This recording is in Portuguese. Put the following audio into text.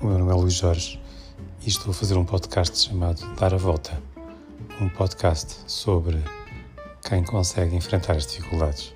O meu nome é Luís Jorge e estou a fazer um podcast chamado Dar a Volta um podcast sobre quem consegue enfrentar as dificuldades.